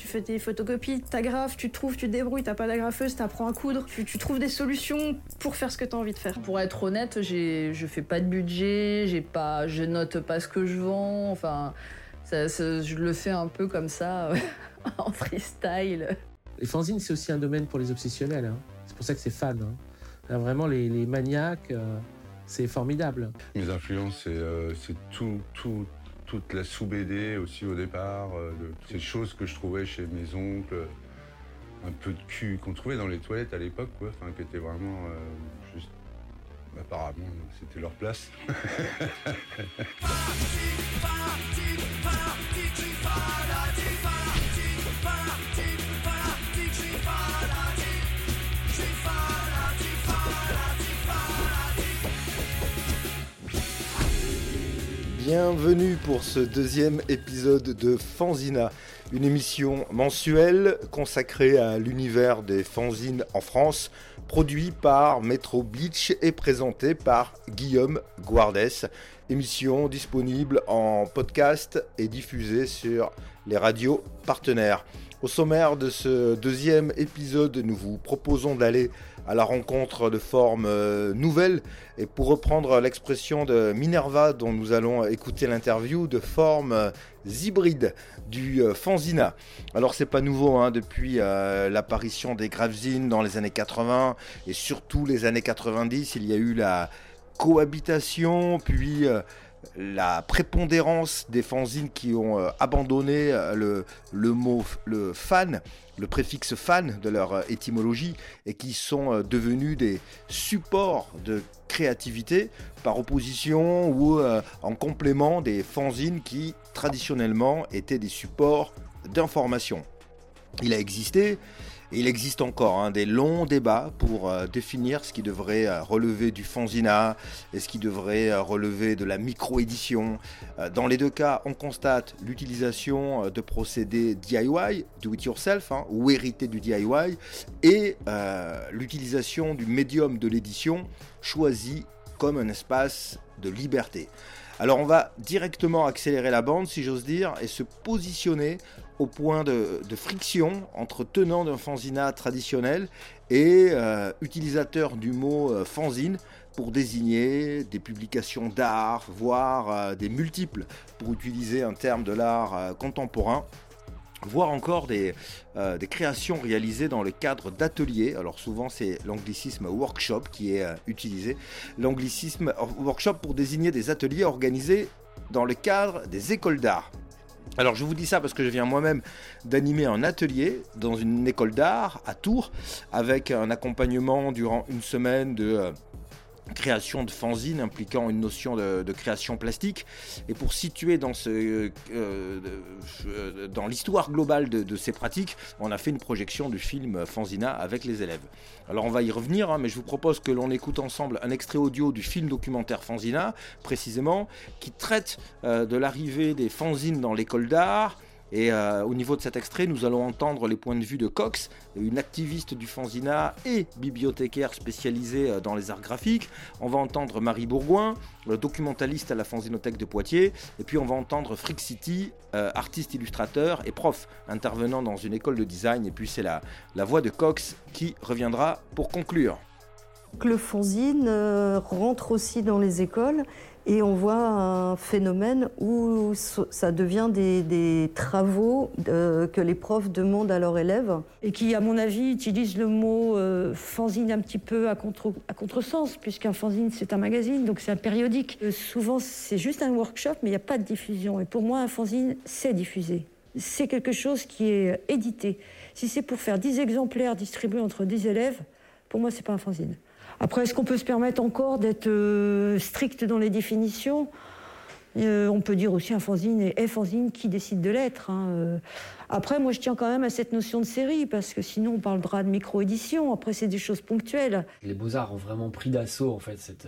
Tu fais tes photocopies, t'agrafes, tu trouves, tu te débrouilles, t'as pas d'agrafeuse, t'apprends à coudre, tu, tu trouves des solutions pour faire ce que t'as envie de faire. Pour être honnête, j'ai, je fais pas de budget, j'ai pas, je note pas ce que je vends, enfin, ça- ça- je le fais un peu comme ça, en freestyle. Les fanzines, c'est aussi un domaine pour les obsessionnels. hein. C'est pour ça que c'est fan. hein. Là, vraiment, les, les maniaques, euh, c'est formidable. Mes influences, c'est euh, c'est tout, tout, toute la sous-BD aussi au départ, euh, de- ces choses que je trouvais chez mes oncles, euh, un peu de cul qu'on trouvait dans les toilettes à l'époque, quoi, enfin, qui étaient vraiment euh, juste. Apparemment, c'était leur place. Bienvenue pour ce deuxième épisode de Fanzina, une émission mensuelle consacrée à l'univers des fanzines en France, produit par Metro et présentée par Guillaume Guardès. Émission disponible en podcast et diffusée sur les radios partenaires. Au sommaire de ce deuxième épisode, nous vous proposons d'aller à la rencontre de formes euh, nouvelles et pour reprendre l'expression de Minerva dont nous allons écouter l'interview, de formes euh, hybrides du euh, fanzina. Alors c'est pas nouveau hein, depuis l'apparition des gravzines dans les années 80 et surtout les années 90, il y a eu la cohabitation puis la prépondérance des fanzines qui ont euh, abandonné euh, le, mot le fan, le préfixe fan de leur euh, étymologie et qui sont devenus des supports de créativité par opposition ou en complément des fanzines qui traditionnellement étaient des supports d'information. Il a existé il existe encore hein, des longs débats pour euh, définir ce qui devrait euh, relever du fanzina et ce qui devrait euh, relever de la micro-édition. Dans les deux cas, on constate l'utilisation de procédés DIY, do it yourself, hein, ou hérités du DIY, et l'utilisation du médium de l'édition choisi comme un espace de liberté. Alors on va directement accélérer la bande, si j'ose dire, et se positionner au point de, friction entre tenants d'un fanzina traditionnel et euh, utilisateurs du mot euh, fanzine pour désigner des publications d'art, voire euh, des multiples, pour utiliser un terme de l'art euh, contemporain voire encore des, créations réalisées dans le cadre d'ateliers. Alors souvent c'est l'anglicisme workshop qui est utilisé. L'anglicisme workshop pour désigner des ateliers organisés dans le cadre des écoles d'art. Alors je vous dis ça parce que je viens moi-même d'animer un atelier dans une école d'art à Tours avec un accompagnement durant une semaine de euh, création de fanzine impliquant une notion de, création plastique. Et pour situer dans, euh, dans l'histoire globale de, de ces pratiques, on a fait une projection du film Fanzina avec les élèves. Alors on va y revenir, hein, mais je vous propose que l'on écoute ensemble un extrait audio du film documentaire Fanzina, précisément, qui traite euh, de l'arrivée des fanzines dans l'école d'art. Et euh, au niveau de cet extrait, nous allons entendre les points de vue de Cox, une activiste du fanzina et bibliothécaire spécialisée euh, dans les arts graphiques. On va entendre Marie Bourgoin, le documentaliste à la Fanzinothèque de Poitiers. Et puis on va entendre Frick City, euh, artiste illustrateur et prof, intervenant dans une école de design. Et puis c'est la, la voix de Cox qui reviendra pour conclure. le fanzine euh, rentre aussi dans les écoles et on voit un phénomène où ça devient des, travaux euh, que les profs demandent à leurs élèves. et qui, à mon avis, utilise le mot euh, fanzine un petit peu à, contre, à contresens, puisqu'un fanzine, c'est un magazine, donc c'est un périodique. Euh, souvent, c'est juste un workshop, mais il n'y a pas de diffusion. Et pour moi, un fanzine, c'est diffusé. C'est quelque chose qui est édité. Si c'est pour faire 10 exemplaires distribués entre 10 élèves, pour moi, c'est pas un fanzine. Après, est-ce qu'on peut se permettre encore d'être euh, strict dans les définitions? Euh, on peut dire aussi un fanzine et est fanzine qui décide de l'être. hein, euh. Après, moi, je tiens quand même à cette notion de série, parce que sinon, on parlera de micro-édition. Après, c'est des choses ponctuelles. Les Beaux-Arts ont vraiment pris d'assaut en fait cette,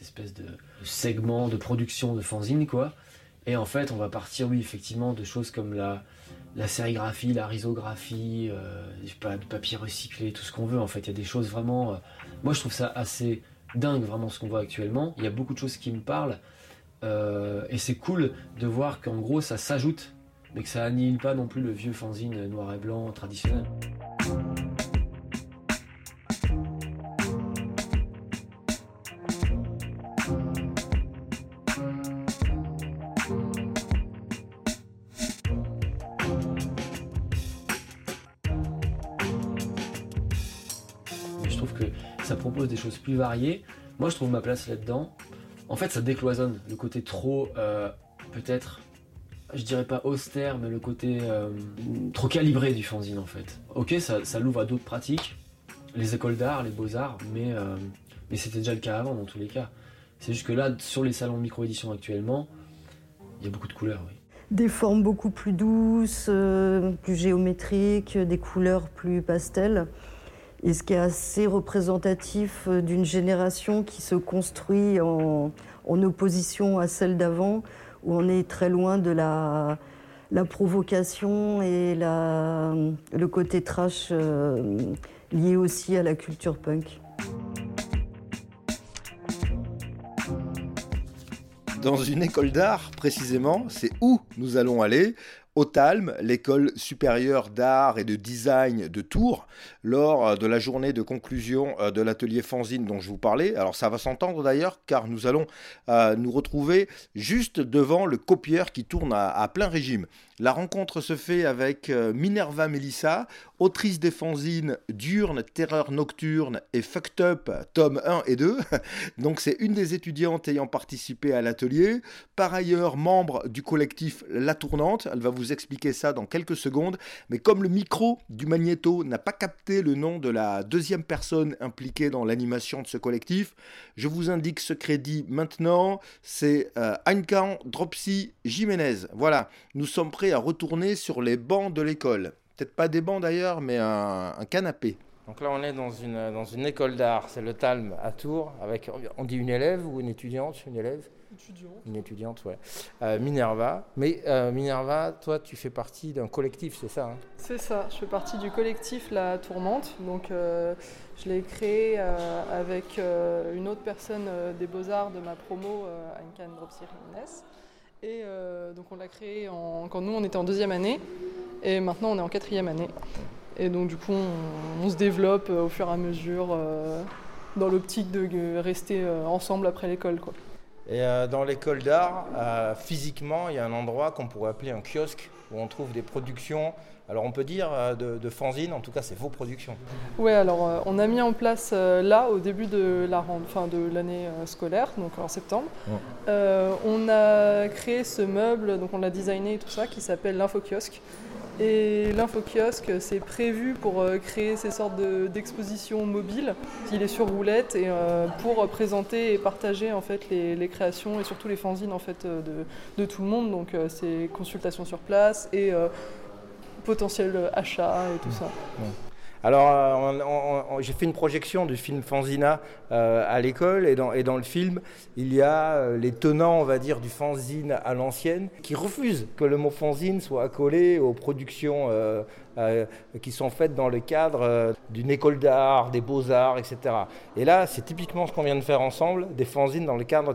espèce de segment de production de fanzine quoi. Et en fait, on va partir, oui, effectivement, de choses comme la, la sérigraphie, la risographie, euh, pas, de papier recyclé, tout ce qu'on veut. En fait, il y a des choses vraiment. euh, moi, je trouve ça assez dingue, vraiment, ce qu'on voit actuellement. Il y a beaucoup de choses qui me parlent. euh, et c'est cool de voir qu'en gros, ça s'ajoute mais que ça annihile pas non plus le vieux fanzine noir et blanc traditionnel. Plus variées. Moi, je trouve ma place là-dedans. En fait, ça décloisonne le côté trop, euh, peut-être, je dirais pas austère, mais le côté euh, trop calibré du fanzine en fait. Ok, ça, ça l'ouvre à d'autres pratiques, les écoles d'art, les beaux-arts, mais, euh, mais c'était déjà le cas avant dans tous les cas. C'est juste que là, sur les salons micro-édition actuellement, il y a beaucoup de couleurs, oui. Des formes beaucoup plus douces, plus géométriques, des couleurs plus pastel. Et ce qui est assez représentatif euh, d'une génération qui se construit en, opposition à celle d'avant, où on est très loin de la, provocation et le côté trash euh, lié aussi à la culture punk. Dans une école d'art, précisément, c'est où nous allons aller? Au Talm, l'école supérieure d'art et de design de Tours, lors de la journée de conclusion euh, de l'atelier fanzine dont je vous parlais. Alors ça va s'entendre d'ailleurs car nous allons euh, nous retrouver juste devant le copieur qui tourne à plein régime. La rencontre se fait avec euh, Minerva Melissa, autrice des fanzines Diurne, Terreur Nocturne et Fucked Up, tome 1 et 2. Donc c'est une des étudiantes ayant participé à l'atelier. Par ailleurs, membre du collectif La Tournante. Elle va vous expliquer ça dans quelques secondes. Mais comme le micro du magnéto n'a pas capté le nom de la deuxième personne impliquée dans l'animation de ce collectif, je vous indique ce crédit maintenant. C'est euh, Dropsy Jiménez. Voilà, nous sommes prêts à retourner sur les bancs de l'école. Peut-être pas des bancs d'ailleurs, mais un, un canapé. Donc là, on est dans une, dans une école d'art, c'est le Talm à Tours, avec, on dit une élève ou une étudiante? Une élève? Étudiante. Une étudiante, ouais. Euh, Minerva. Mais euh, Minerva, toi, tu fais partie d'un collectif, c'est ça hein? C'est ça, je fais partie du collectif La Tourmente. Donc, euh, je l'ai créé euh, avec euh, une autre personne euh, des Beaux-Arts de ma promo, euh, Ankan Dropsy Jiménez. Euh, donc, on l'a créé quand nous, on était en deuxième année. Et maintenant, on est en quatrième année. Et donc, du coup, on, se développe euh, au fur et à mesure euh, dans l'optique de rester ensemble après l'école. quoi. Et dans l'école d'art, physiquement, il y a un endroit qu'on pourrait appeler un kiosque, où on trouve des productions, alors on peut dire euh, de, de fanzines, en tout cas c'est vos productions. Ouais, alors euh, on a mis en place euh, là au début de la rend- fin de l'année euh, scolaire, donc en septembre. Ouais. On a créé ce meuble, donc on l'a designé et tout ça, qui s'appelle l'infokiosque. Et l'infokiosque, c'est prévu pour créer ces sortes de- d'expositions mobiles. Il est sur roulette et pour présenter et partager en fait les, les créations et surtout les fanzines en fait de, de tout le monde. Donc c'est consultation sur place et potentiel achat et tout ça. Alors, euh, j'ai fait une projection du film Fanzina euh, à l'école et dans, et dans le film, il y a euh, les tenants, on va dire, du fanzine à l'ancienne qui refusent que le mot fanzine soit accolé aux productions euh, euh, qui sont faites dans le cadre euh, d'une école d'art, des beaux-arts, etc. Et là, c'est typiquement ce qu'on vient de faire ensemble, des fanzines dans le cadre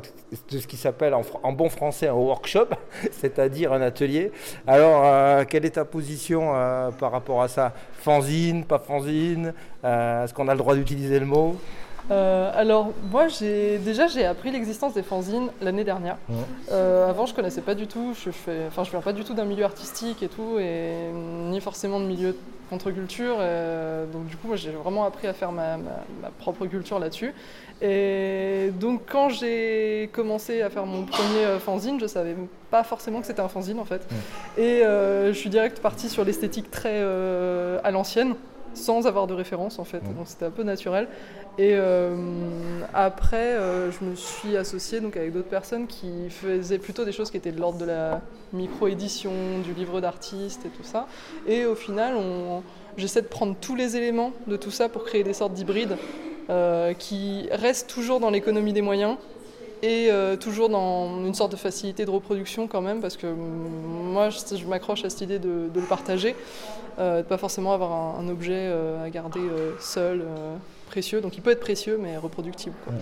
de ce qui s'appelle en, bon français un workshop, c'est-à-dire un atelier. Alors, euh, quelle est ta position euh, par rapport à ça? Fanzine, pas fanzine? Euh, Est-ce qu'on a le droit d'utiliser le mot? Euh, alors moi j'ai déjà j'ai appris l'existence des fanzines l'année dernière. Ouais. Euh, avant je connaissais pas du tout, je fais, enfin je viens pas du tout d'un milieu artistique et tout et ni forcément de milieu de contre-culture. euh, donc du coup moi j'ai vraiment appris à faire ma, ma- ma propre culture là-dessus. Et donc quand j'ai commencé à faire mon premier fanzine, je savais pas forcément que c'était un fanzine en fait. Et je suis direct partie sur l'esthétique très à l'ancienne sans avoir de référence en fait, donc c'était un peu naturel. Et euh, après, euh, je me suis associée donc, avec d'autres personnes qui faisaient plutôt des choses qui étaient de l'ordre de la micro-édition, du livre d'artiste et tout ça. Et au final, on- j'essaie de prendre tous les éléments de tout ça pour créer des sortes d'hybrides euh, qui restent toujours dans l'économie des moyens et euh, toujours dans une sorte de facilité de reproduction quand même, parce que mm, moi, je, je m'accroche à cette idée de, de le partager, de pas forcément avoir un, un objet euh, à garder euh, seul, euh, précieux. Donc il peut être précieux, mais reproductible. quoi.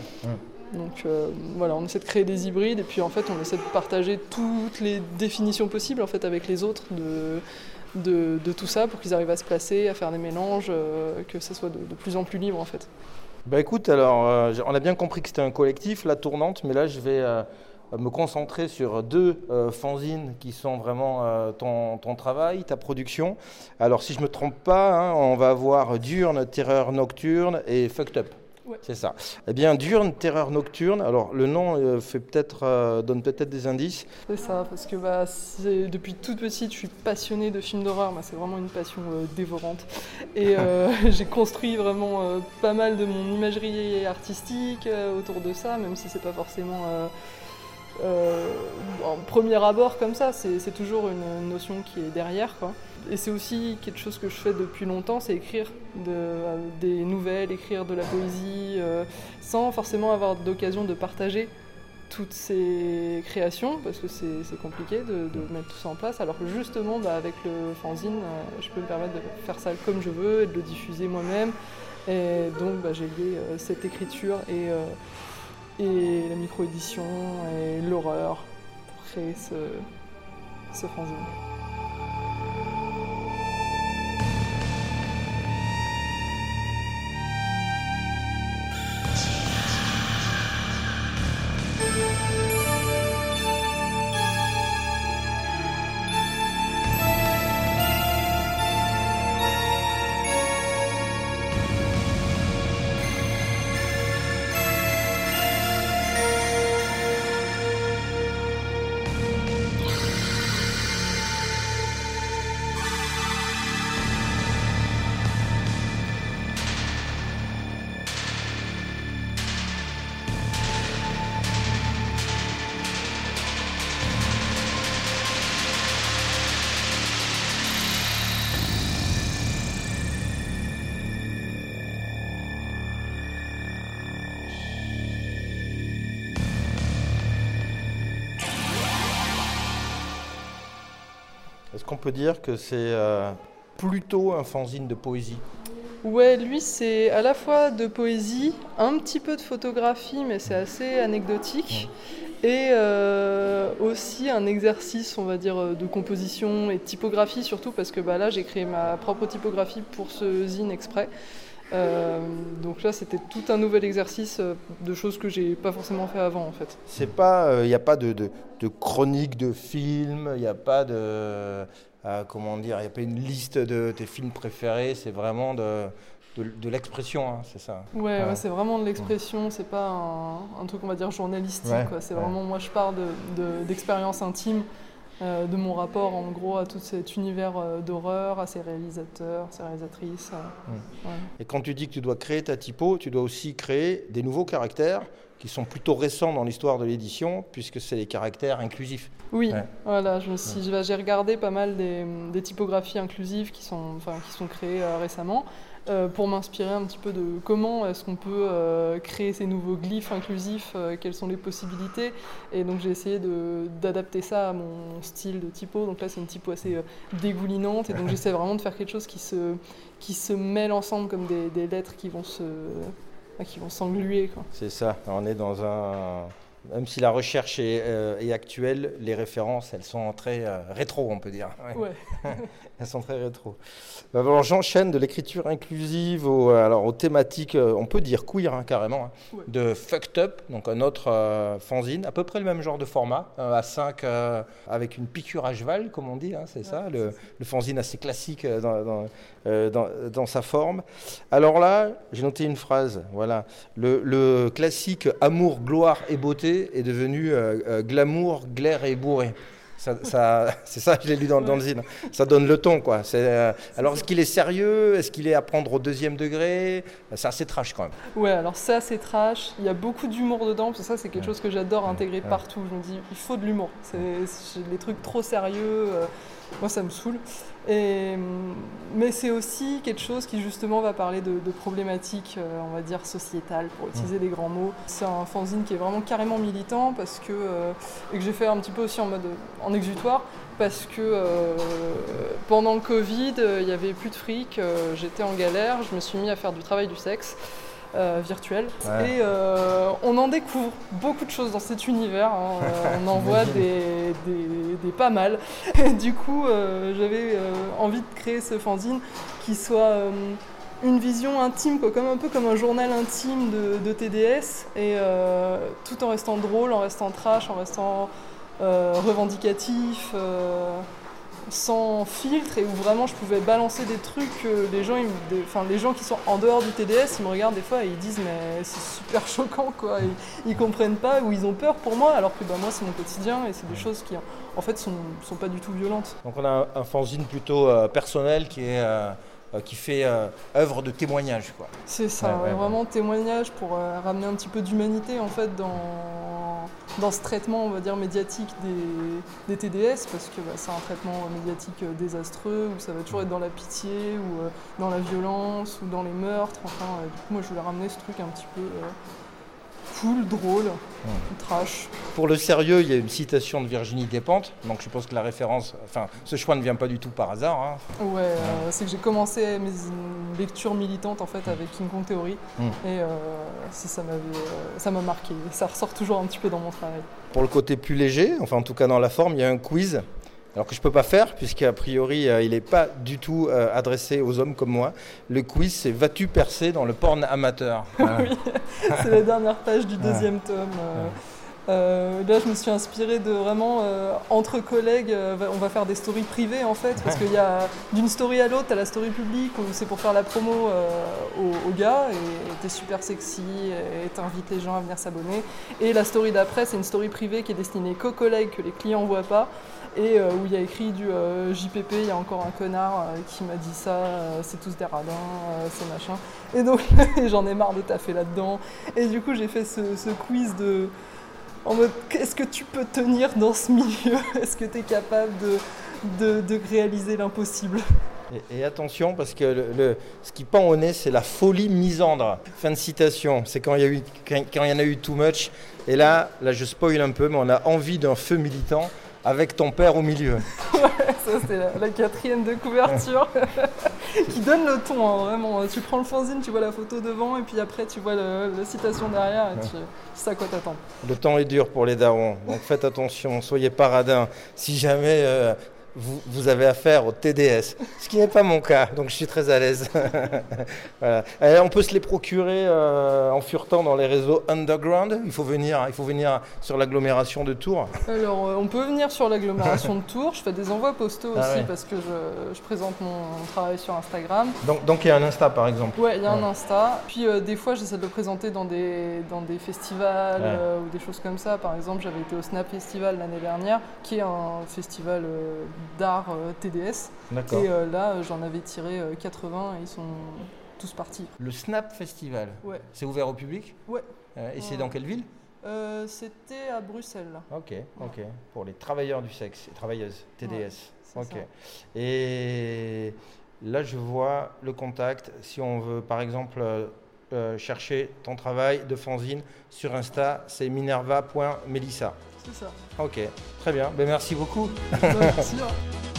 Donc euh, voilà, on essaie de créer des hybrides et puis en fait on essaie de partager toutes les définitions possibles en fait avec les autres de, de, de tout ça pour qu'ils arrivent à se placer, à faire des mélanges, euh, que ça soit de, de, plus en plus libre en fait. Bah écoute, alors euh, on a bien compris que c'était un collectif, la tournante, mais là je vais euh, me concentrer sur deux euh, fanzines qui sont vraiment euh, ton, ton, travail, ta production. Alors si je ne me trompe pas, hein, on va avoir Diurne, Terreur Nocturne et Fucked Up. Ouais. C'est ça. Eh bien, Diurne, Terreur Nocturne, alors le nom euh, fait peut-être, euh, donne peut-être des indices. C'est ça, parce que bah, depuis toute petite, je suis passionnée de films d'horreur. Bah, c'est vraiment une passion euh, dévorante. Et euh, j'ai construit vraiment euh, pas mal de mon imagerie artistique euh, autour de ça, même si c'est pas forcément en premier abord comme ça. C'est toujours une notion qui est derrière. Quoi. Et c'est aussi quelque chose que je fais depuis longtemps, c'est écrire euh, des nouvelles, écrire de la poésie, euh, sans forcément avoir d'occasion de partager toutes ces créations, parce que c'est compliqué de, mettre tout ça en place, alors que justement, bah, avec le fanzine, euh, je peux me permettre de faire ça comme je veux et de le diffuser moi-même. Et donc, bah, j'ai lié euh, cette écriture et, euh, et la micro-édition et l'horreur pour créer ce, ce fanzine. Qu'on peut dire que c'est euh, plutôt un fanzine de poésie Ouais, lui c'est à la fois de poésie, un petit peu de photographie, mais c'est assez anecdotique, et euh, aussi un exercice, on va dire, de composition et de typographie, surtout parce que bah, là j'ai créé ma propre typographie pour ce zine exprès. Euh, donc là, c'était tout un nouvel exercice de choses que j'ai pas forcément fait avant, en fait. C'est pas, il euh, n'y a pas de, de, de, chronique de films, il n'y a pas de, euh, comment dire, il n'y a pas une liste de tes films préférés. C'est vraiment de, de, de l'expression, hein, c'est ça. Ouais, ouais. ouais c'est vraiment de l'expression. C'est pas un, un, truc, on va dire, journalistique. Ouais, c'est vraiment, moi, je pars d'expériences intimes. Euh, de mon rapport en gros à tout cet univers euh, d'horreur, à ses réalisateurs, ses réalisatrices. Euh, mmh. ouais. Et quand tu dis que tu dois créer ta typo, tu dois aussi créer des nouveaux caractères qui sont plutôt récents dans l'histoire de l'édition, puisque c'est les caractères inclusifs. Oui, ouais. voilà, je me suis, j'ai regardé pas mal des, des, typographies inclusives qui sont, enfin, qui sont créées récemment. Euh, pour m'inspirer un petit peu de comment est-ce qu'on peut euh, créer ces nouveaux glyphes inclusifs, euh, quelles sont les possibilités. Et donc j'ai essayé d'adapter ça à mon style de typo. Donc là c'est une typo assez dégoulinante et donc j'essaie vraiment de faire quelque chose qui se, qui se mêle ensemble comme des, des lettres qui vont se qui vont s'engluer. C'est ça, on est dans un... Même si la recherche est, euh, est, actuelle, les références, elles sont très euh, rétro, on peut dire. Ouais. ouais. elles sont très rétro. Alors j'enchaîne de l'écriture inclusive aux, alors, aux thématiques, euh, on peut dire queer hein, carrément, hein, ouais. de Fucked Up, donc un autre euh, fanzine, à peu près le même genre de format, à 5 euh, avec une piqûre à cheval, comme on dit, hein, c'est ça, le, le, fanzine assez classique dans, dans, dans, dans, sa forme. Alors là, j'ai noté une phrase, voilà, le, le classique amour, gloire et beauté est devenu euh, euh, glamour, glaire et bourré. Ça, ça, c'est ça, je l'ai lu dans, dans, le zine. Ça donne le ton, quoi. Euh, alors, est-ce qu'il est sérieux? Est-ce qu'il est à prendre au deuxième degré? C'est assez trash, quand même. Ouais, alors c'est assez trash. Il y a beaucoup d'humour dedans, parce que ça, c'est quelque chose que j'adore intégrer partout. Je me dis, il faut de l'humour. C'est les trucs trop sérieux. Euh, moi, ça me saoule. Et, mais c'est aussi quelque chose qui justement va parler de, de problématiques, euh, on va dire, sociétales, pour utiliser mmh. des grands mots. C'est un fanzine qui est vraiment carrément militant, parce que, euh, et que j'ai fait un petit peu aussi en mode en exutoire, parce que euh, pendant le Covid, il n'y avait plus de fric, j'étais en galère, je me suis mis à faire du travail du sexe. Euh, virtuel. Ouais. Et euh, on en découvre beaucoup de choses dans cet univers. hein. Euh, on en voit des, des- des pas mal. Et du coup, euh, j'avais envie de créer ce fanzine qui soit une vision intime, quoi, comme un peu comme un journal intime de, de TDS, et tout en restant drôle, en restant trash, en restant revendicatif. Sans filtre et où vraiment je pouvais balancer des trucs que les gens, ils me- des- enfin les gens qui sont en dehors du TDS, ils me regardent des fois et ils disent mais c'est super choquant quoi, ils, ils comprennent pas ou ils ont peur pour moi alors que bah, moi c'est mon quotidien et c'est des choses qui en fait sont, sont pas du tout violentes. Donc on a un, fanzine plutôt euh, personnel qui, est, euh, qui fait euh, œuvre de témoignage. Quoi. C'est ça, Ouais, ouais, vraiment témoignage pour euh, ramener un petit peu d'humanité en fait dans, dans ce traitement on va dire médiatique des, des TDS parce que bah, c'est un traitement médiatique euh, désastreux où ça va toujours être dans la pitié ou euh, dans la violence ou dans les meurtres. Enfin, euh, du coup moi je voulais ramener ce truc un petit peu euh, cool, drôle, trash. Pour le sérieux, il y a une citation de Virginie Despentes, donc je suppose que la référence, enfin ce choix ne vient pas du tout par hasard. hein. Ouais, euh, c'est que j'ai commencé mes lectures militantes en fait avec King Kong Theory Mm. et euh, ça, ça m'avait, euh, ça m'a marqué. Ça ressort toujours un petit peu dans mon travail. Pour le côté plus léger, enfin en tout cas dans la forme, il y a un quiz. Alors que je peux pas faire, puisqu'a priori euh, il n'est pas du tout euh, adressé aux hommes comme moi. Le quiz, c'est Vas-tu percer dans le porn amateur Voilà. oui, c'est la dernière page du deuxième tome. euh, là, je me suis inspirée de vraiment entre collègues, on va faire des stories privées en fait, parce qu'il y a d'une story à l'autre, t'as la story publique où c'est pour faire la promo aux, aux gars et t'es super sexy et t'invites les gens à venir s'abonner. Et la story d'après, c'est une story privée qui est destinée qu'aux collègues que les clients voient pas. Et euh, où il y a écrit du euh, JPP, il y a encore un connard euh, qui m'a dit ça, c'est tous des radins, c'est machin. Et donc j'en ai marre de taffer là-dedans. Et du coup j'ai fait ce, quiz de... En mode, est-ce que tu peux tenir dans ce milieu? Est-ce que tu es capable de, réaliser l'impossible? Et, attention, parce que ce qui pend au nez, c'est la folie misandre. Fin de citation. C'est quand il y, quand, quand il y en a eu too much. Et là, là, je spoil un peu, mais on a envie d'un feu militant avec ton père au milieu. Ça c'est la, la quatrième de couverture qui donne le ton, hein, vraiment. Tu prends le fanzine, tu vois la photo devant et puis après tu vois le- la citation derrière et tu tu sais à quoi t'attendre. Le temps est dur pour les darons, donc faites attention, soyez pas radins. Si jamais euh, vous, vous avez affaire au TDS, ce qui n'est pas mon cas, donc je suis très à l'aise. voilà. On peut se les procurer euh, en furetant dans les réseaux underground. Il faut venir, il faut venir sur l'agglomération de Tours. Alors, euh, on peut venir sur l'agglomération de Tours. Je fais des envois postaux Ah aussi ouais. parce que je, je présente mon travail sur Instagram. Donc, donc il y a un Insta par exemple. Ouais, il y a un. Insta. Puis euh, des fois, j'essaie de le présenter dans des, dans des festivals Ouais. euh, ou des choses comme ça. Par exemple, j'avais été au Snap Festival l'année dernière, qui est un festival d'art euh, TDS. Et euh, là, euh, j'en avais tiré euh, 80 et ils sont tous partis. Le Snap Festival, Ouais. c'est ouvert au public Ouais. Et c'est Ouais. dans quelle ville Euh, C'était à Bruxelles. Ok, ok. Pour les travailleurs du sexe et travailleuses, TDS. Ouais, ok. ça. Et là, je vois le contact. Si on veut, par exemple, euh, chercher ton travail de fanzine sur Insta, c'est minerva.melissa. C'est ça. Ok, très bien. Ben, merci beaucoup. Merci.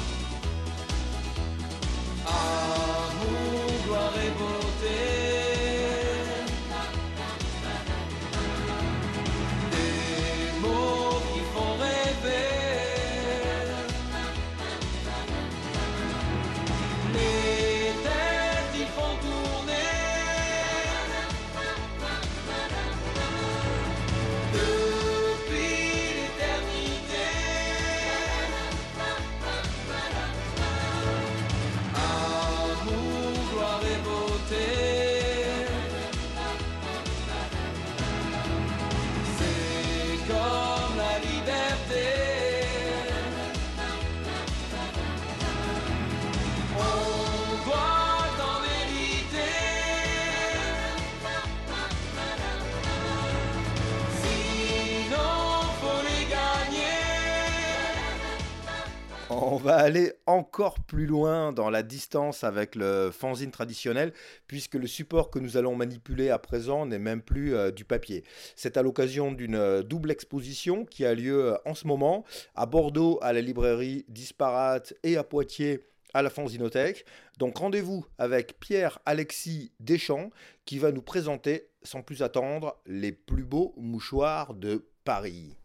aller encore plus loin dans la distance avec le fanzine traditionnel, puisque le support que nous allons manipuler à présent n'est même plus euh, du papier. C'est à l'occasion d'une euh, double exposition qui a lieu euh, en ce moment à Bordeaux à la librairie Disparate et à Poitiers à la Fanzinothèque. Donc rendez-vous avec Pierre-Alexis Deschamps qui va nous présenter, sans plus attendre, les plus beaux mouchoirs de Paris.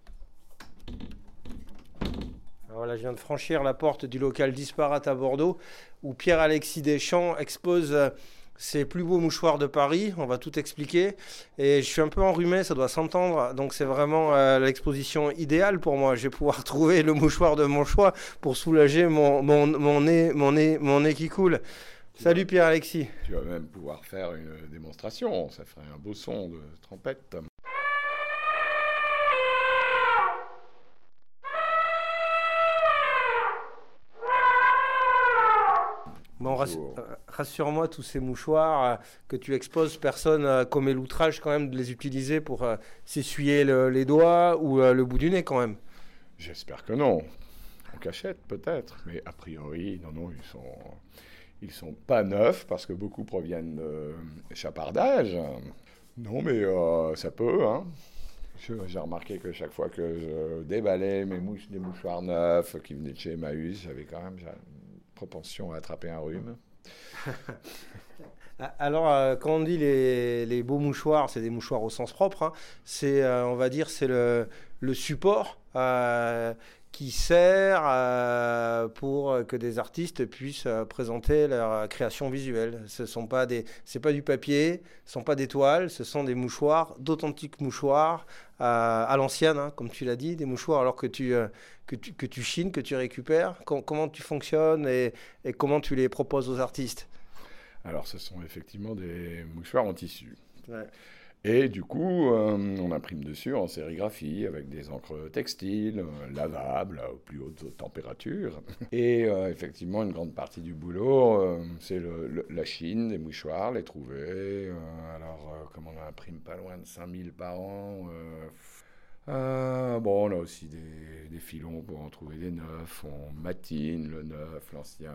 Je viens de franchir la porte du local Disparate à Bordeaux, où Pierre-Alexis Deschamps expose euh, ses plus beaux mouchoirs de Paris. On va tout expliquer. Et je suis un peu enrhumé, ça doit s'entendre. Donc c'est vraiment euh, l'exposition idéale pour moi. Je vais pouvoir trouver le mouchoir de mon choix pour soulager mon, mon, mon nez, mon, nez, mon nez qui coule. Salut Pierre-Alexis. Tu vas même pouvoir faire une démonstration. Ça ferait un beau son de trompette. Bon, euh, rassure-moi, tous ces mouchoirs euh, que tu exposes, personne euh, commet l'outrage quand même de les utiliser pour euh, s'essuyer le- les doigts ou le bout du nez quand même. J'espère que non. En cachette, peut-être. Mais a priori, non, non, ils sont, ils sont pas neufs parce que beaucoup proviennent de chapardage. Non, mais ça peut, hein. J'ai remarqué que chaque fois que je déballais mes mouches, des mouchoirs neufs qui venaient de chez Emmaüs, j'avais quand même propension à attraper un rhume. Ah, Alors, euh, quand on dit les, les beaux mouchoirs, c'est des mouchoirs au sens propre. hein, c'est, euh, on va dire, c'est le, le support euh, qui sert euh, pour que des artistes puissent euh, présenter leur création visuelle. Ce sont pas des, c'est pas du papier, ce sont pas des toiles, ce sont des mouchoirs, d'authentiques mouchoirs euh, à l'ancienne, hein, comme tu l'as dit, des mouchoirs alors que tu euh, que tu, que tu chines, que tu récupères. Com- comment tu fonctionnes et, et comment tu les proposes aux artistes? Alors, ce sont effectivement des mouchoirs en tissu. Ouais. Et du coup, euh, on imprime dessus en sérigraphie avec des encres textiles, euh, lavables à plus haute température. Et euh, effectivement, une grande partie du boulot, c'est la chine des mouchoirs, les trouver. alors, comme on imprime pas loin de 5000 par an, bon, on a aussi des filons pour en trouver des neufs. On matine le neuf, l'ancien.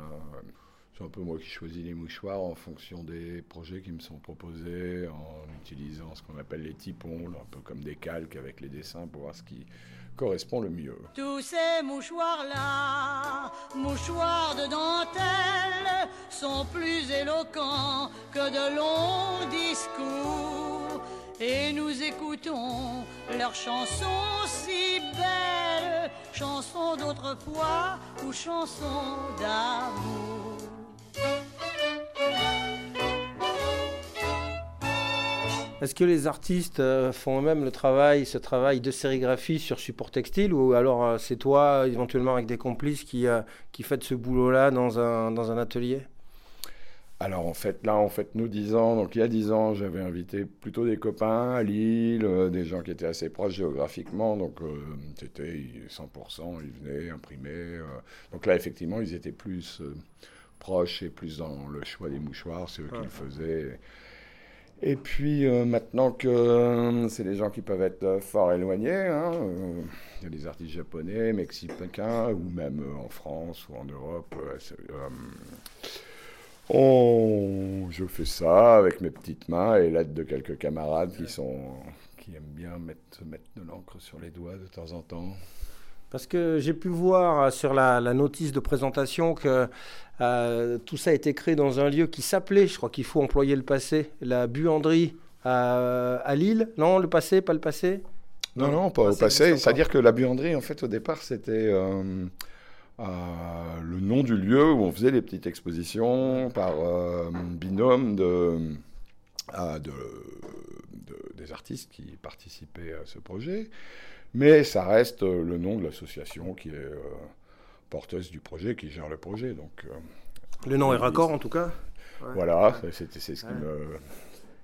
C'est un peu moi qui choisis les mouchoirs en fonction des projets qui me sont proposés, en utilisant ce qu'on appelle les typons, un peu comme des calques avec les dessins pour voir ce qui correspond le mieux. Tous ces mouchoirs-là, mouchoirs de dentelle, sont plus éloquents que de longs discours. Et nous écoutons leurs chansons si belles, chansons d'autrefois ou chansons d'amour. Est-ce que les artistes euh, font eux-mêmes le travail, ce travail de sérigraphie sur support textile ou alors euh, c'est toi, éventuellement avec des complices, qui, euh, qui faites ce boulot-là dans un, dans un atelier? Alors en fait, là, en fait, nous, 10 ans, donc il y a 10 ans, j'avais invité plutôt des copains à Lille, euh, des gens qui étaient assez proches géographiquement, donc euh, c'était 100%, ils venaient imprimer. euh. donc là, effectivement, ils étaient plus euh, proches et plus dans le choix des mouchoirs, c'est eux qui Ouais. le faisaient. Et puis euh, maintenant que euh, c'est des gens qui peuvent être euh, fort éloignés, hein, il y a des artistes japonais, mexicains ou même en France ou en Europe. on- je fais ça avec mes petites mains et l'aide de quelques camarades qui sont qui aiment bien mettre, mettre de l'encre sur les doigts de temps en temps. Parce que j'ai pu voir euh, sur la, la notice de présentation que euh, tout ça a été créé dans un lieu qui s'appelait, je crois qu'il faut employer le passé, la buanderie à, à Lille. Non, le passé, pas le passé? Non, non, pas au c'est passé. C'est-à-dire que la buanderie, en fait, au départ, c'était euh, euh, le nom du lieu où on faisait des petites expositions par euh, binôme de, ah, de- de- des artistes qui participaient à ce projet. Mais ça reste euh, le nom de l'association qui est euh, porteuse du projet, qui gère le projet. Donc, euh, Le nom est raccord en tout cas Ouais. Voilà, c'était c'est ce qui Ouais. me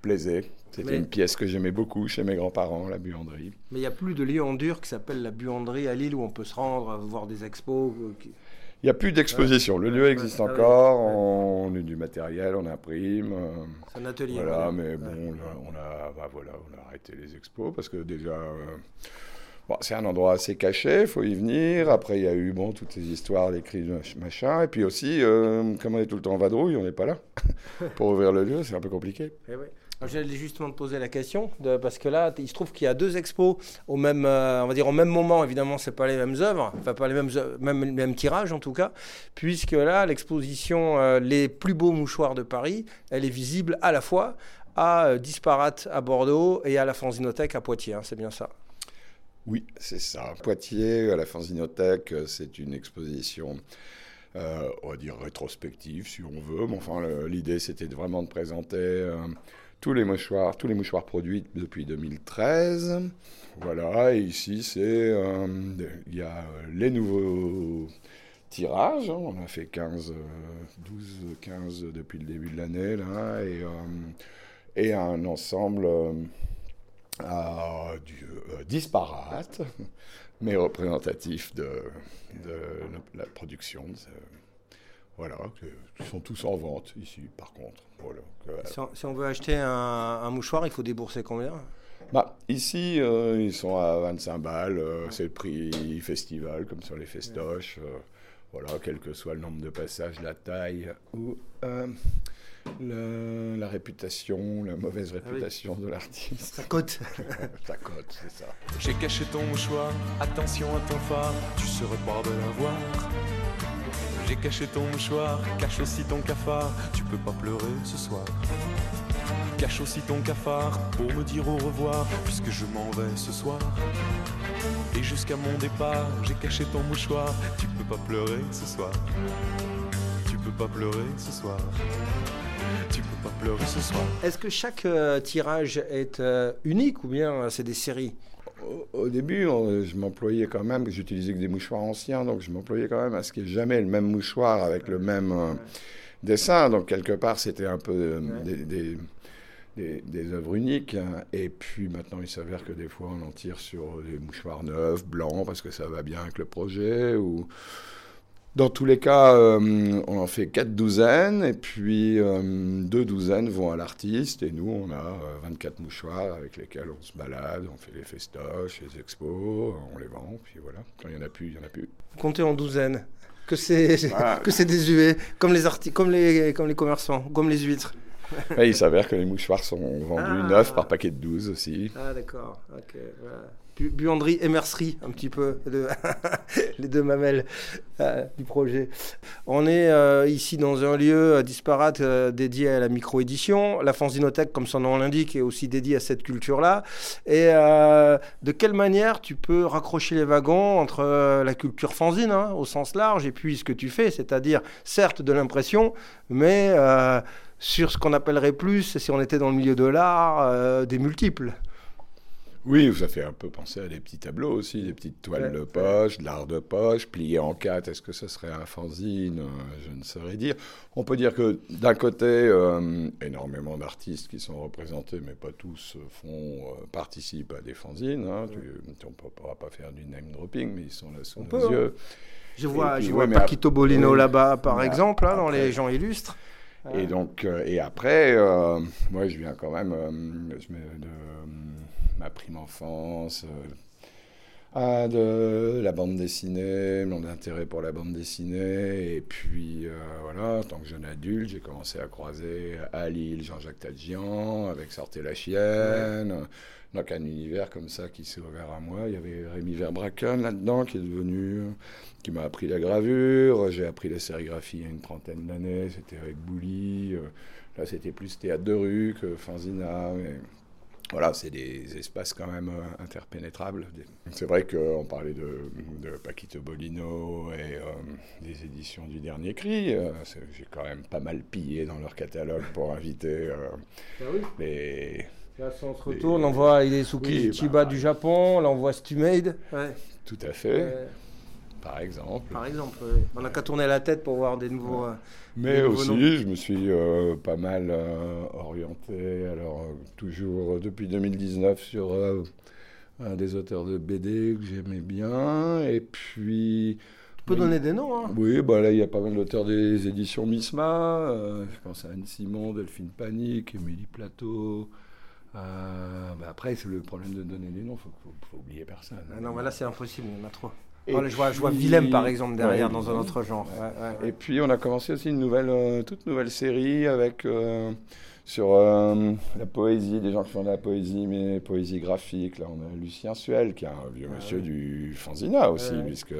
plaisait. C'était Mais- une pièce que j'aimais beaucoup chez mes grands-parents, la buanderie. Mais il n'y a plus de lieu en dur qui s'appelle la buanderie à Lille où on peut se rendre, voir des expos. Il n'y a plus d'exposition. Le lieu existe ouais, encore. On a du matériel, on imprime. C'est un atelier. Voilà, mais bon, on a, bah, voilà, on a arrêté les expos parce que déjà, bon, c'est un endroit assez caché, il faut y venir. Après, il y a eu bon toutes ces histoires, les cris, mach- machin. Et puis aussi, euh, comme on est tout le temps en vadrouille, on n'est pas là pour ouvrir le lieu, c'est un peu compliqué. Eh. J'allais justement te poser la question de- parce que là, il se trouve qu'il y a deux expos au même, euh, on va dire au même moment. Évidemment, c'est pas les mêmes œuvres, enfin pas les mêmes, même les mêmes tirages en tout cas, puisque là, l'exposition euh, Les plus beaux mouchoirs de Paris, elle est visible à la fois à euh, Disparate à Bordeaux et à la Fanzinothèque à Poitiers. hein, c'est bien ça. Oui, c'est ça. Poitiers, à la Fanzinothèque, euh, c'est une exposition, euh, on va dire rétrospective, si on veut. Mais enfin, l'idée, c'était vraiment de présenter euh, tous les mouchoirs, tous les mouchoirs produits depuis 2013. Voilà, et ici, c'est il y a les nouveaux tirages. hein. On a fait 15, euh, 12, 15 depuis le début de l'année, là, et un ensemble. À du, euh, disparate, mais représentatif de, de la production. voilà, qui sont tous en vente ici, par contre. Voilà, Si on, si on veut acheter un, un mouchoir, il faut débourser combien? Bah, ici, euh, ils sont à 25 balles. euh, c'est le prix festival, comme sur les festoches. euh, voilà, quel que soit le nombre de passages, la taille ou le- la réputation, la mauvaise oui. réputation de l'artiste. Ça cote. Ça cote, c'est ça. J'ai caché ton mouchoir, attention à ton phare, tu serais pas de l'avoir. J'ai caché ton mouchoir, cache aussi ton cafard, tu peux pas pleurer ce soir. Cache aussi ton cafard pour me dire au revoir, puisque je m'en vais ce soir. Et jusqu'à mon départ, j'ai caché ton mouchoir, tu peux pas pleurer ce soir. Tu peux pas pleurer ce soir. Tu peux pas pleurer ce soir. Est-ce que chaque euh, tirage est euh, unique ou bien euh, c'est des séries? Au, au début, on- je m'employais quand même, j'utilisais que des mouchoirs anciens, donc je m'employais quand même à ce qu'il n'y ait jamais le même mouchoir avec le même euh, dessin. Donc quelque part, c'était un peu euh, des, des, des- des œuvres uniques. hein. Et puis maintenant, il s'avère que des fois, on en tire sur des mouchoirs neufs, blancs, parce que ça va bien avec le projet. Ou... Dans tous les cas, euh, on en fait quatre douzaines, et puis euh, deux douzaines vont à l'artiste, et nous, on a euh, 24 mouchoirs avec lesquels on se balade, on fait les festoches, les expos, on les vend, puis voilà. Quand il n'y en a plus, il n'y en a plus. Comptez en douzaines. Que c'est Voilà. que c'est désuet, comme les arti comme les comme les commerçants, comme les huîtres. Et il s'avère que les mouchoirs sont vendus Ah. neufs par paquet de 12 aussi. Ah d'accord. Ok. Voilà. Bu- Buanderie et mercerie, un petit peu, les deux mamelles euh, du projet. On est euh, ici dans un lieu euh, disparate dédié à la micro-édition. La Fanzinothèque, comme son nom l'indique, est aussi dédiée à cette culture-là. Et de quelle manière tu peux raccrocher les wagons entre la culture fanzine, hein, au sens large, et puis ce que tu fais, c'est-à-dire, certes, de l'impression, mais sur ce qu'on appellerait plus, si on était dans le milieu de l'art, des multiples. Oui, ça fait un peu penser à des petits tableaux aussi, des petites toiles Ouais, de ouais. poche, de l'art de poche, pliées en quatre. Est-ce que ce serait un fanzine Euh, Je ne saurais dire. On peut dire que d'un côté, euh, énormément d'artistes qui sont représentés, mais pas tous euh, font euh, participent à des fanzines. hein. Tu- on ne pourra pas faire du name dropping, mais ils sont là sous On nos peut, hein. yeux. Je vois, puis, je ouais, vois Paquito Bolino là-bas, par Mais exemple, dans après- les gens illustres. Et donc, euh, et après, euh, moi, je viens quand même euh, je mets de ma prime enfance, à de la bande dessinée, mon intérêt pour la bande dessinée. Et puis, voilà, en tant que jeune adulte, j'ai commencé à croiser à Lille Jean-Jacques Tadjian, avec Sortez la chienne. Donc, un univers comme ça qui s'est ouvert à moi. Il y avait Rémi Verbracken là-dedans, qui est devenu qui m'a appris la gravure. J'ai appris la sérigraphie il y a une trentaine d'années. C'était avec Bouli. Euh, Là, c'était plus théâtre de rue que Fanzina. Mais voilà, c'est des espaces quand même euh, interpénétrables. C'est vrai qu'on parlait de, de Paquito Bolino et euh, des éditions du Dernier Cri. Euh, J'ai quand même pas mal pillé dans leur catalogue pour inviter euh, oui? les. Là, si on se retourne, on voit Idesuki Oui, Chiba bah, du Japon, là on voit Stumade. Ouais. Tout à fait, Euh, par exemple. par exemple, ouais. on n'a qu'à tourner la tête pour voir des nouveaux. euh, Mais des nouveaux aussi, noms. je me suis euh, pas mal euh, orienté, alors euh, toujours euh, depuis 2019 sur euh, un des auteurs de BD que j'aimais bien, et puis... Tu peux donner des noms, hein Oui, bah là, il y a pas mal d'auteurs des éditions Misma, euh, je pense à Anne Simon, Delphine Panique, Émilie Plateau... euh, bah après, c'est le problème de donner des noms, il faut, faut, faut oublier personne. Ah non, mais là c'est impossible, il y en a trop. Voilà, je vois, je vois Willem par exemple derrière Ouais, dans un autre genre. Ouais, ouais, ouais. Et puis on a commencé aussi une nouvelle, euh, toute nouvelle série avec euh, sur euh, la poésie, des gens qui font de la poésie, mais poésie graphique. Là, on a Lucien Suel, qui est un vieux monsieur du fanzina aussi, Ouais. puisque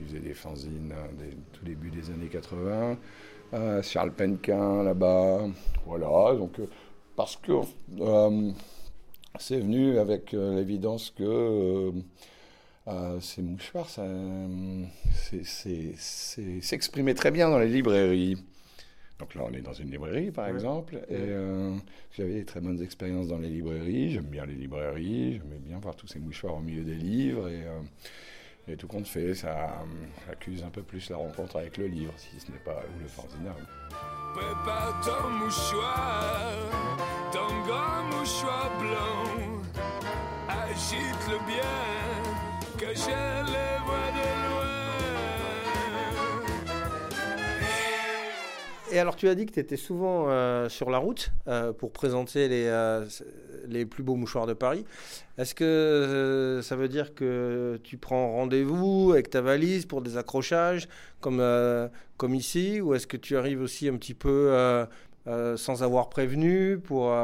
il faisait des fanzines dès tout début des années 80. Euh, Charles Penquin là-bas, voilà. Donc euh, parce que euh, c'est venu avec euh, l'évidence que euh, ces mouchoirs, s'exprimer très bien dans les librairies. Donc là, on est dans une librairie, par Ouais. exemple, et euh, j'avais des très bonnes expériences dans les librairies. J'aime bien les librairies, j'aimais bien voir tous ces mouchoirs au milieu des livres, et, euh, et tout compte fait, ça accuse un peu plus la rencontre avec le livre, si ce n'est pas ou le fanzina. Prépare ton mouchoir, ton grand mouchoir blanc. Agite-le bien, que je Et alors, tu as dit que tu étais souvent euh, sur la route euh, pour présenter les, euh, les plus beaux mouchoirs de Paris. Est-ce que ça veut dire que tu prends rendez-vous avec ta valise pour des accrochages comme, comme ici Ou est-ce que tu arrives aussi un petit peu sans avoir prévenu pour,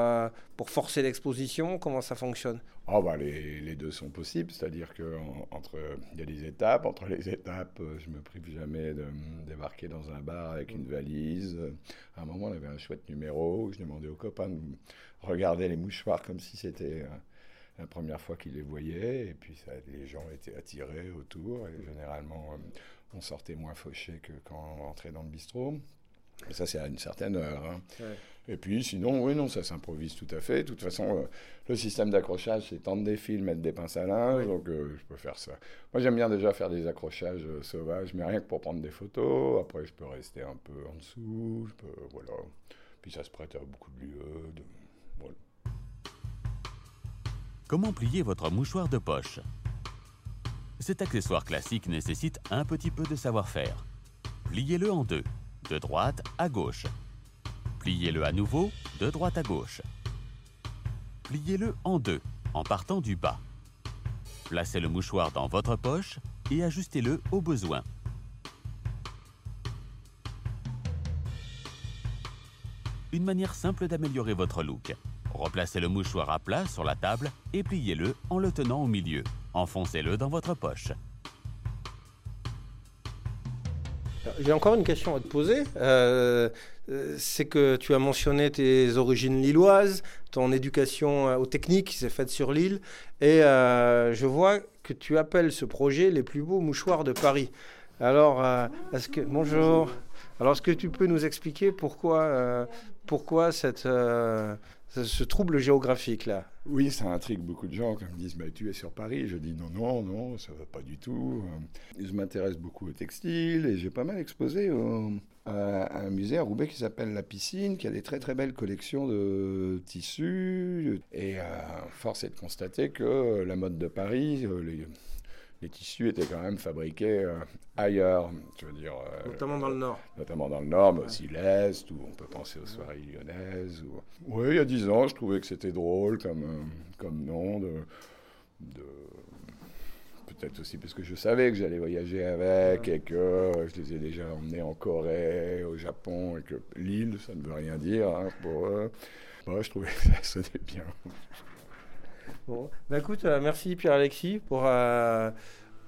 pour forcer l'exposition? Comment ça fonctionne? Oh bah les, les deux sont possibles, c'est-à-dire que y a des étapes, entre les étapes, euh, je me prive jamais de débarquer dans un bar avec une valise. À un moment, on avait un chouette numéro où je demandais aux copains de regarder les mouchoirs comme si c'était euh, la première fois qu'ils les voyaient, et puis les gens étaient attirés autour, et généralement euh, on sortait moins fauché que quand on rentrait dans le bistrot. Ça, c'est à une certaine heure. hein. Et puis, sinon, oui, non, ça s'improvise tout à fait. De toute façon, euh, le système d'accrochage, c'est tendre des fils, mettre des pinces à linge, donc euh, je peux faire ça. Moi, j'aime bien déjà faire des accrochages euh, sauvages, mais rien que pour prendre des photos. Après, je peux rester un peu en dessous, je peux, voilà. Puis ça se prête à beaucoup de lieux. de- voilà. Comment plier votre mouchoir de poche? Cet accessoire classique nécessite un petit peu de savoir-faire. Pliez-le en deux, de droite à gauche. Pliez-le à nouveau, de droite à gauche. Pliez-le en deux, en partant du bas. Placez le mouchoir dans votre poche et ajustez-le au besoin. Une manière simple d'améliorer votre look. Replacez le mouchoir à plat sur la table et pliez-le en le tenant au milieu. Enfoncez-le dans votre poche. J'ai encore une question à te poser. Euh, euh, c'est que tu as mentionné tes origines lilloises, ton éducation euh, aux techniques qui s'est faite sur l'île, et je vois que tu appelles ce projet les plus beaux mouchoirs de Paris. Alors, est-ce que bonjour. Alors, est-ce que tu peux nous expliquer pourquoi, pourquoi cette, ce, trouble géographique là Oui, ça intrigue beaucoup de gens quand ils me disent bah, Tu es sur Paris Je dis Non, non, non, ça va pas du tout. Je m'intéresse beaucoup au textile et j'ai pas mal exposé à un musée à Roubaix qui s'appelle La Piscine, qui a des très très belles collections de tissus. Et euh, force est de constater que la mode de Paris, euh, les tissus étaient quand même fabriqués euh, ailleurs. Je veux dire, euh, Notamment dans le Nord. Notamment dans le Nord, mais aussi l'Est, où on peut penser aux soirées lyonnaises. Ou... Oui, il y a dix ans, je trouvais que c'était drôle comme, euh, comme nom. De, de... Peut-être aussi parce que je savais que j'allais voyager avec et que je les ai déjà emmenés en Corée, au Japon, et que l'île, ça ne veut rien dire hein, pour eux. Moi, je trouvais que ça sonnait bien. Bon, bah écoute, euh, merci Pierre-Alexis pour, euh,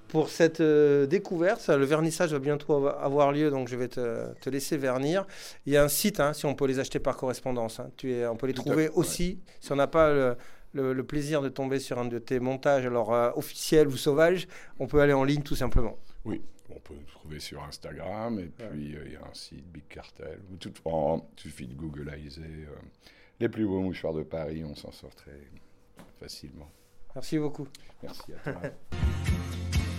pour cette euh, découverte. Le vernissage va bientôt avo- avoir lieu, donc je vais te, te laisser vernir. Il y a un site, hein, si on peut les acheter par correspondance. hein. Tu es, on peut les Tout trouver fait, aussi, si on n'a pas le, le- le plaisir de tomber sur un de tes montages, alors euh, officiels ou sauvages, on peut aller en ligne tout simplement. Oui, on peut nous trouver sur Instagram, et puis euh, il y a un site, Big Cartel. Ou tout, en- il suffit de googliser euh, les plus beaux mouchoirs de Paris, on s'en sort très facilement. Merci beaucoup. Merci à toi.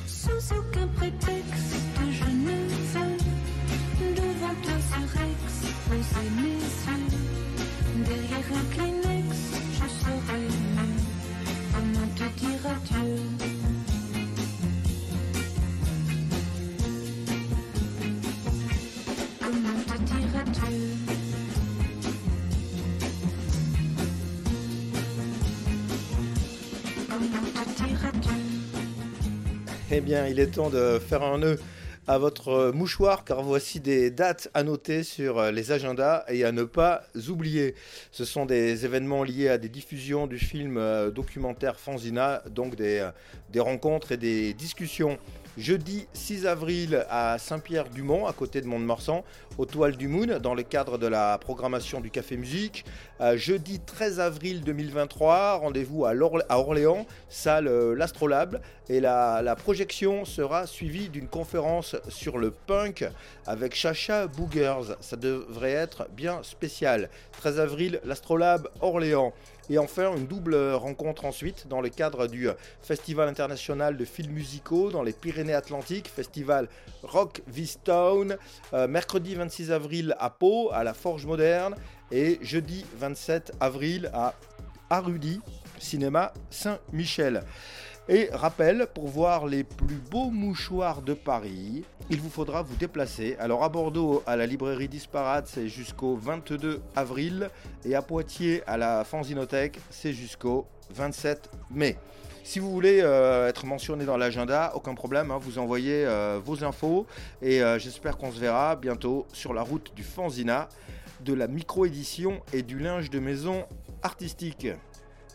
Sans aucun prétexte, je ne veux devant toi ce Rex poser mes yeux. Derrière un Kleenex, je serai mieux. Comment te dire adieu? Eh bien, il est temps de faire un nœud à votre mouchoir car voici des dates à noter sur les agendas et à ne pas oublier. Ce sont des événements liés à des diffusions du film euh, documentaire Fanzina, donc des, euh, des rencontres et des discussions. Jeudi 6 avril à Saint-Pierre-du-Mont, à côté de Mont-de-Marsan, au Toile du Moon, dans le cadre de la programmation du Café Musique. Euh, jeudi 13 avril 2023, rendez-vous à, Orléans, salle euh, L'Astrolabe. Et la, la projection sera suivie d'une conférence sur le punk avec Chacha Boogers. Ça devrait être bien spécial. 13 avril, L'Astrolabe, Orléans. Et enfin, une double rencontre ensuite dans le cadre du Festival international de films musicaux dans les Pyrénées-Atlantiques, festival Rock Vistown, euh, mercredi 26 avril à Pau, à la Forge Moderne, et jeudi 27 avril à Arudi, cinéma Saint-Michel. Et rappel, pour voir les plus beaux mouchoirs de Paris, il vous faudra vous déplacer. Alors à Bordeaux, à la librairie Disparate, c'est jusqu'au 22 avril. Et à Poitiers, à la Fanzinothèque, c'est jusqu'au 27 mai. Si vous voulez euh, être mentionné dans l'agenda, aucun problème, hein, vous envoyez euh, vos infos. Et euh, j'espère qu'on se verra bientôt sur la route du Fanzina, de la micro-édition et du linge de maison artistique.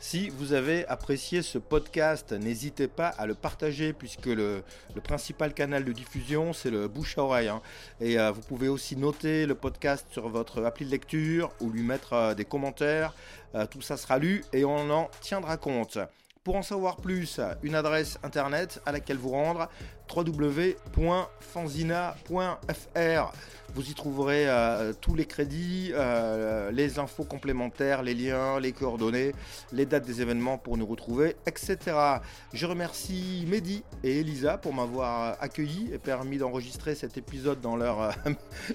Si vous avez apprécié ce podcast, n'hésitez pas à le partager puisque le, principal canal de diffusion, c'est le bouche à oreille. hein. Et euh, vous pouvez aussi noter le podcast sur votre appli de lecture ou lui mettre euh, des commentaires. Euh, tout ça sera lu et on en tiendra compte. Pour en savoir plus, une adresse internet à laquelle vous rendre www.fanzina.fr. Vous y trouverez euh, tous les crédits, euh, les infos complémentaires, les liens, les coordonnées, les dates des événements pour nous retrouver, etc. Je remercie Mehdi et Elisa pour m'avoir accueilli et permis d'enregistrer cet épisode dans leur euh,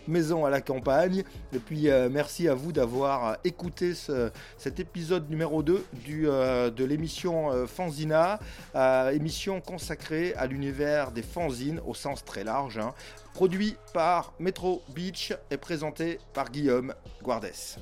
maison à la campagne. Et puis euh, merci à vous d'avoir écouté ce- cet épisode numéro 2 du, euh, de l'émission euh, Fanzina, euh, émission consacrée à l'univers des fanzines au sens très large, hein, produit par Metro Beach et présenté par Guillaume Guardès.